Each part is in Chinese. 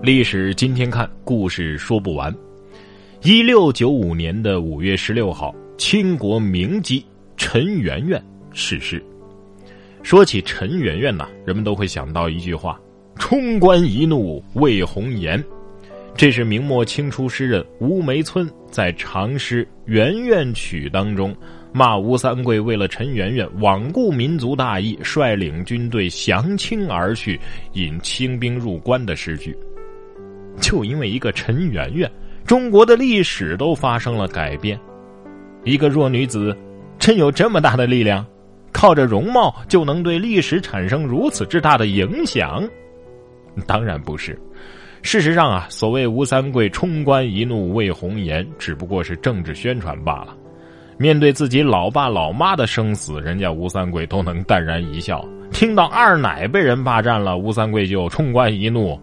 历史今天看，故事说不完。一六九五年的五月十六号，清国名妓陈圆圆逝世。说起陈圆圆呐，人们都会想到一句话：“冲冠一怒为红颜。”这是明末清初诗人吴梅村在长诗《圆圆曲》当中骂吴三桂为了陈圆圆罔顾民族大义，率领军队降清而去，引清兵入关的诗句。就因为一个陈圆圆，中国的历史都发生了改变。一个弱女子，真有这么大的力量？靠着容貌就能对历史产生如此之大的影响？当然不是。事实上啊，所谓吴三桂冲冠一怒为红颜，只不过是政治宣传罢了。面对自己老爸老妈的生死，人家吴三桂都能淡然一笑；听到二奶被人霸占了，吴三桂就冲冠一怒。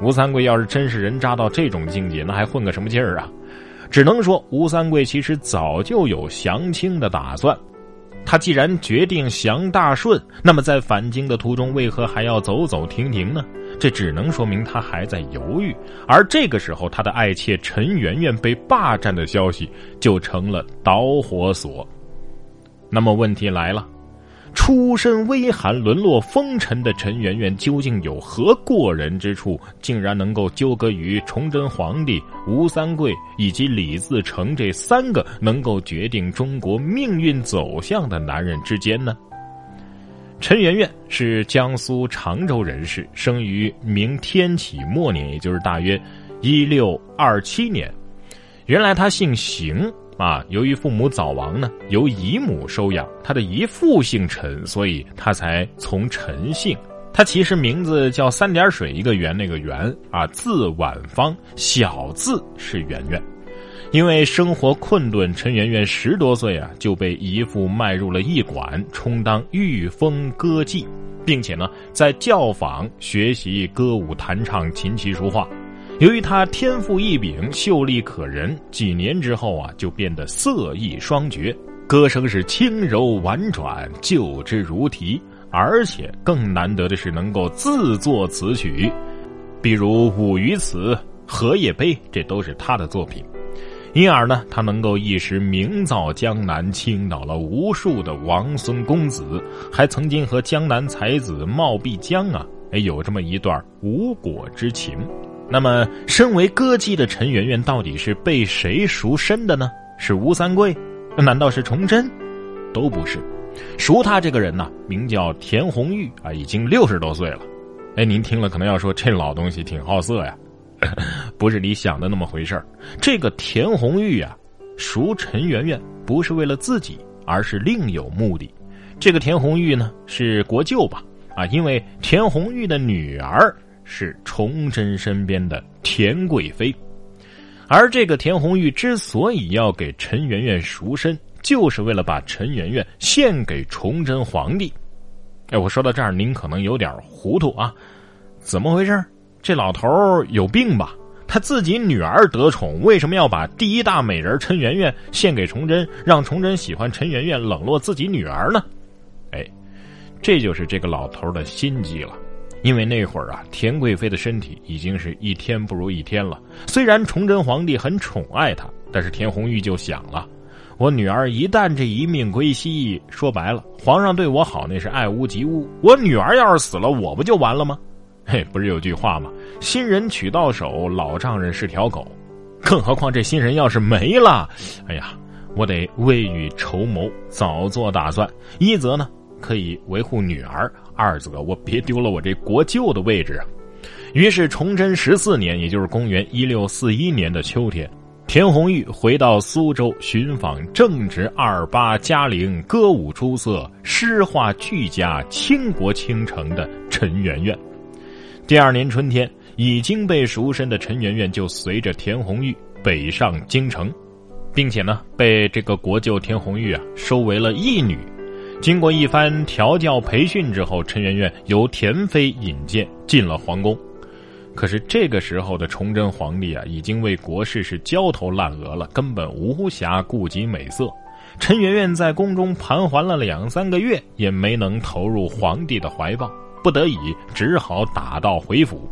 吴三桂要是真是人渣到这种境界，那还混个什么劲儿啊？只能说吴三桂其实早就有降清的打算。他既然决定降大顺，那么在返京的途中，为何还要走走停停呢？这只能说明他还在犹豫。而这个时候，他的爱妾陈圆圆被霸占的消息就成了导火索。那么问题来了。出身微寒、沦落风尘的陈圆圆究竟有何过人之处，竟然能够纠葛于崇祯皇帝、吴三桂以及李自成这三个能够决定中国命运走向的男人之间呢？陈圆圆是江苏常州人士，生于明天启末年，也就是大约一六二七年。原来他姓邢。啊，由于父母早亡呢，由姨母收养。他的姨父姓陈，所以他才从陈姓。他其实名字叫三点水一个圆那个圆啊，字婉芳，小字是圆圆。因为生活困顿，陈圆圆十多岁啊就被姨父卖入了驿馆，充当御风歌妓，并且呢在教坊学习歌舞弹唱、琴棋书画。由于他天赋异禀、秀丽可人，几年之后啊，就变得色艺双绝，歌声是轻柔婉转，就之如题。而且更难得的是能够自作词曲，比如《舞鱼词》《荷叶杯》，这都是他的作品。因而呢，他能够一时名噪江南，倾倒了无数的王孙公子，还曾经和江南才子冒辟疆啊，哎，有这么一段无果之情。那么，身为歌姬的陈圆圆到底是被谁赎身的呢？是吴三桂？难道是崇祯？都不是。赎她这个人呢，名叫田红玉啊，已经六十多岁了。哎，您听了可能要说这老东西挺好色呀，不是你想的那么回事儿。这个田红玉啊，赎陈圆圆不是为了自己，而是另有目的。这个田红玉呢，是国舅吧？啊，因为田红玉的女儿。是崇祯身边的田贵妃，而这个田红玉之所以要给陈圆圆赎身，就是为了把陈圆圆献给崇祯皇帝。哎，我说到这儿，您可能有点糊涂啊，怎么回事？这老头有病吧？他自己女儿得宠，为什么要把第一大美人陈圆圆献给崇祯，让崇祯喜欢陈圆圆，冷落自己女儿呢？哎，这就是这个老头的心机了。因为那会儿啊，田贵妃的身体已经是一天不如一天了。虽然崇祯皇帝很宠爱她，但是田红玉就想了：我女儿一旦这一命归西，说白了，皇上对我好那是爱屋及乌。我女儿要是死了，我不就完了吗？嘿，不是有句话吗？新人娶到手，老丈人是条狗。更何况这新人要是没了，哎呀，我得未雨绸缪，早做打算。一则呢。可以维护女儿，二则我别丢了我这国舅的位置啊。于是崇祯十四年，也就是公元一六四一年的秋天，田红玉回到苏州寻访正值二八嘉龄、歌舞出色、诗画俱佳、倾国倾城的陈圆圆。第二年春天，已经被赎身的陈圆圆就随着田红玉北上京城，并且呢，被这个国舅田红玉啊收为了义女。经过一番调教培训之后，陈圆圆由田妃引荐进了皇宫。可是这个时候的崇祯皇帝啊，已经为国事是焦头烂额了，根本无暇顾及美色。陈圆圆在宫中盘桓了两三个月，也没能投入皇帝的怀抱，不得已只好打道回府。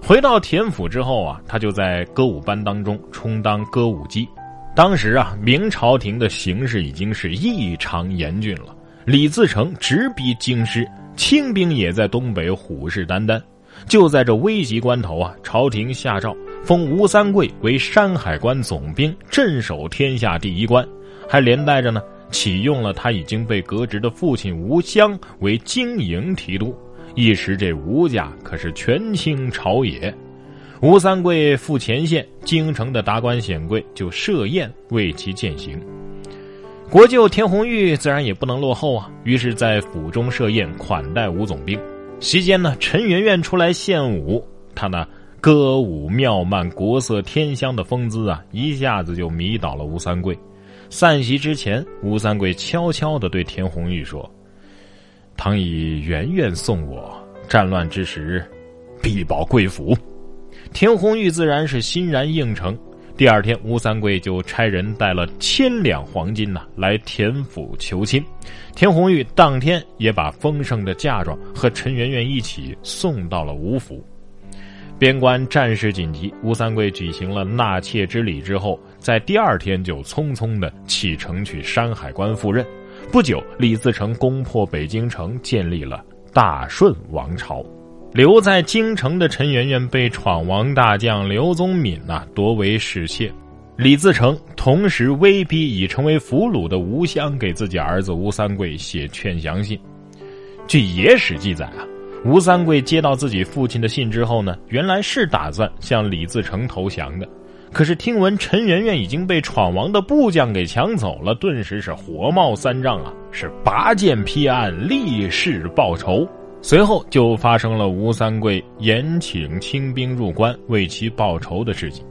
回到田府之后啊，他就在歌舞班当中充当歌舞姬。当时啊，明朝廷的形势已经是异常严峻了。李自成直逼京师，清兵也在东北虎视眈眈。就在这危急关头啊，朝廷下诏封吴三桂为山海关总兵，镇守天下第一关，还连带着呢启用了他已经被革职的父亲吴襄为经营提督。一时这吴家可是权倾朝野。吴三桂赴前线，京城的达官显贵就设宴为其饯行。国舅田红玉自然也不能落后啊，于是，在府中设宴款待吴总兵。席间呢，陈圆圆出来献舞，他那歌舞妙曼、国色天香的风姿啊，一下子就迷倒了吴三桂。散席之前，吴三桂悄悄地对田红玉说：“倘以圆圆送我，战乱之时，必保贵府。”田红玉自然是欣然应承。第二天，吴三桂就差人带了千两黄金呐来田府求亲。田红玉当天也把丰盛的嫁妆和陈圆圆一起送到了吴府。边关战事紧急，吴三桂举行了纳妾之礼之后，在第二天就匆匆的启程去山海关赴任。不久，李自成攻破北京城，建立了大顺王朝。留在京城的陈圆圆被闯王大将刘宗敏呐夺为侍妾，李自成同时威逼已成为俘虏的吴襄给自己儿子吴三桂写劝降信。据野史记载啊，吴三桂接到自己父亲的信之后呢，原来是打算向李自成投降的，可是听闻陈圆圆已经被闯王的部将给抢走了，顿时是火冒三丈啊，是拔剑劈案，立誓报仇。随后就发生了吴三桂延请清兵入关为其报仇的事情。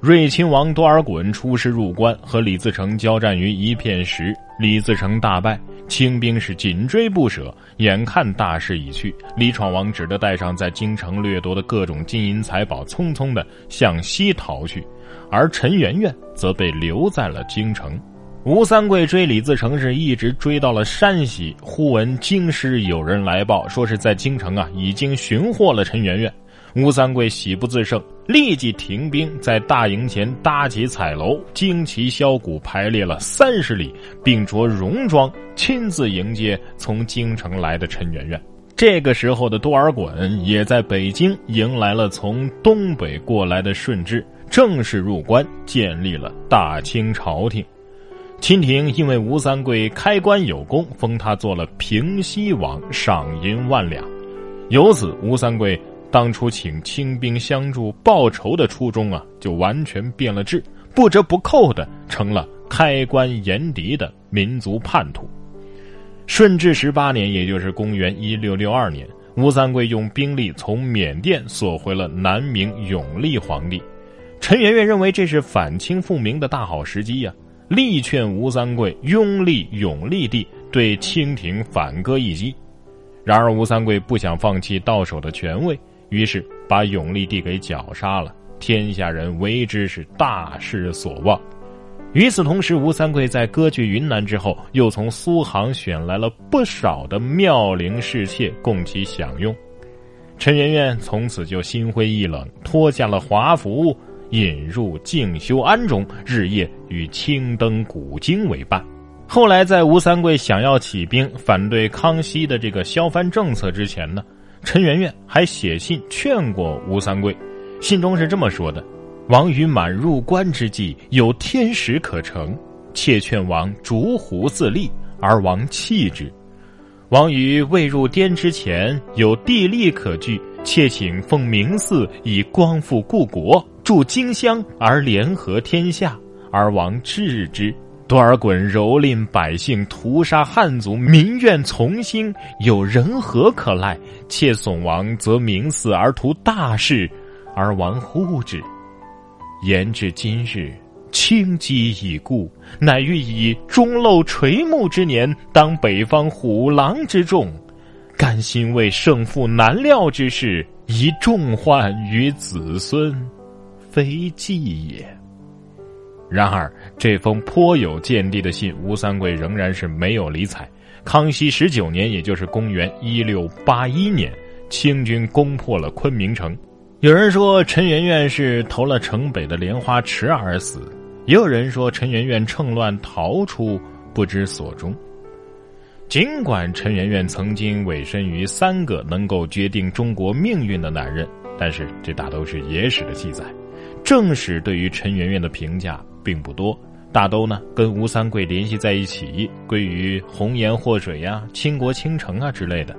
睿亲王多尔衮出师入关，和李自成交战于一片石，李自成大败，清兵是紧追不舍。眼看大势已去，李闯王只得带上在京城掠夺的各种金银财宝，匆匆的向西逃去，而陈圆圆则被留在了京城。吴三桂追李自成是一直追到了山西，忽闻京师有人来报，说是在京城啊已经寻获了陈圆圆。吴三桂喜不自胜，立即停兵，在大营前搭起彩楼，旌旗箫鼓排列了三十里，并着戎装亲自迎接从京城来的陈圆圆。这个时候的多尔衮也在北京迎来了从东北过来的顺治，正式入关，建立了大清朝廷。清廷因为吴三桂开关有功，封他做了平西王，赏银万两。由此，吴三桂当初请清兵相助报仇的初衷啊，就完全变了质，不折不扣的成了开关严敌的民族叛徒。顺治十八年，也就是公元一六六二年，吴三桂用兵力从缅甸索回了南明永历皇帝。陈圆圆认为这是反清复明的大好时机呀。力劝吴三桂拥立永历帝，对清廷反戈一击。然而吴三桂不想放弃到手的权位，于是把永历帝给绞杀了。天下人为之是大失所望。与此同时，吴三桂在割据云南之后，又从苏杭选来了不少的妙龄侍妾供其享用。陈圆圆从此就心灰意冷，脱下了华服。引入静修庵中，日夜与青灯古经为伴。后来，在吴三桂想要起兵反对康熙的这个削藩政策之前呢，陈圆圆还写信劝过吴三桂。信中是这么说的：“王于满入关之际，有天时可成，妾劝王逐胡自立，而王弃之。王于未入滇之前，有地利可据，妾请奉明寺以光复故国。”助荆襄而联合天下，而王治之。多尔衮蹂躏百姓，屠杀汉族，民怨丛兴，有人何可赖？妾损王则明死而图大事，而王护之。言至今日，清机已故，乃欲以终漏垂暮之年，当北方虎狼之众，甘心为胜负难料之事，以重患于子孙。非计也。然而，这封颇有见地的信，吴三桂仍然是没有理睬。康熙十九年，也就是公元一六八一年，清军攻破了昆明城。有人说陈圆圆是投了城北的莲花池而死，也有人说陈圆圆趁乱逃出，不知所终。尽管陈圆圆曾经委身于三个能够决定中国命运的男人，但是这大都是野史的记载，正史对于陈圆圆的评价并不多。大都呢跟吴三桂联系在一起，归于红颜祸水呀、倾国倾城啊之类的。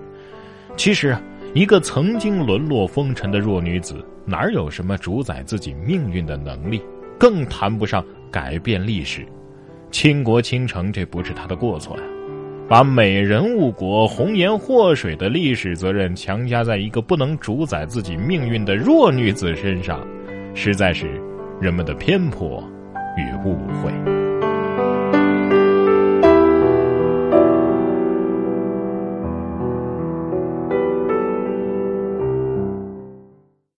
其实啊，一个曾经沦落风尘的弱女子，哪有什么主宰自己命运的能力？更谈不上改变历史。倾国倾城，这不是她的过错呀。把美人误国、红颜祸水的历史责任强加在一个不能主宰自己命运的弱女子身上，实在是人们的偏颇。与误会。